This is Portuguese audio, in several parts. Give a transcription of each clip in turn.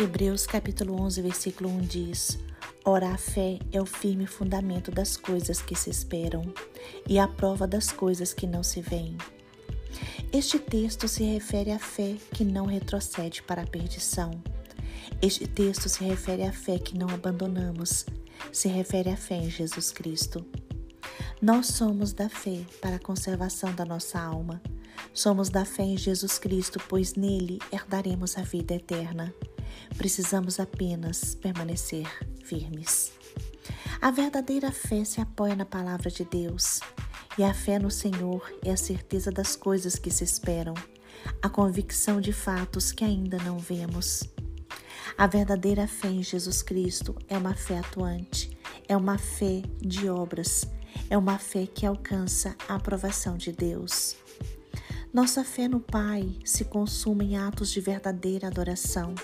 Hebreus capítulo 11, versículo 1 diz: Ora, a fé é o firme fundamento das coisas que se esperam e a prova das coisas que não se veem. Este texto se refere à fé que não retrocede para a perdição. Este texto se refere à fé que não abandonamos, se refere à fé em Jesus Cristo. Nós somos da fé para a conservação da nossa alma. Somos da fé em Jesus Cristo, pois nele herdaremos a vida eterna. Precisamos apenas permanecer firmes. A verdadeira fé se apoia na palavra de Deus, e a fé no Senhor é a certeza das coisas que se esperam, a convicção de fatos que ainda não vemos. A verdadeira fé em Jesus Cristo é uma fé atuante, é uma fé de obras, é uma fé que alcança a aprovação de Deus. Nossa fé no Pai se consuma em atos de verdadeira adoração.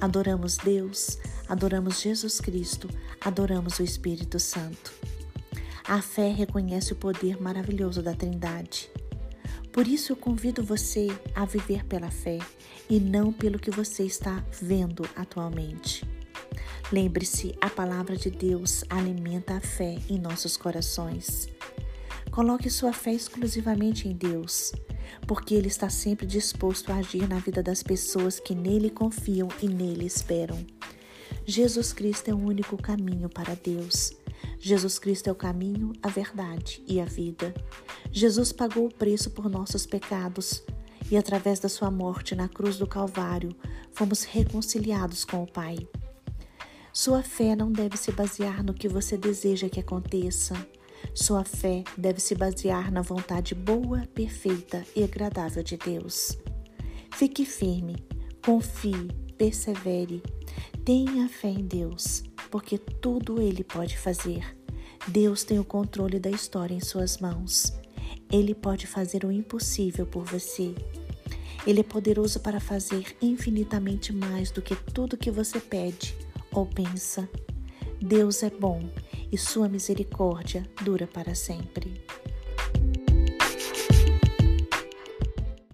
Adoramos Deus, adoramos Jesus Cristo, adoramos o Espírito Santo. A fé reconhece o poder maravilhoso da Trindade. Por isso eu convido você a viver pela fé e não pelo que você está vendo atualmente. Lembre-se, a palavra de Deus alimenta a fé em nossos corações. Coloque sua fé exclusivamente em Deus porque Ele está sempre disposto a agir na vida das pessoas que nele confiam e nele esperam. Jesus Cristo é o único caminho para Deus. Jesus Cristo é o caminho, a verdade e a vida. Jesus pagou o preço por nossos pecados e, através da sua morte na cruz do Calvário, fomos reconciliados com o Pai. Sua fé não deve se basear no que você deseja que aconteça, sua fé deve se basear na vontade boa, perfeita e agradável de Deus. Fique firme, confie, persevere, tenha fé em Deus, porque tudo Ele pode fazer. Deus tem o controle da história em Suas mãos. Ele pode fazer o impossível por você. Ele é poderoso para fazer infinitamente mais do que tudo que você pede ou pensa. Deus é bom e sua misericórdia dura para sempre.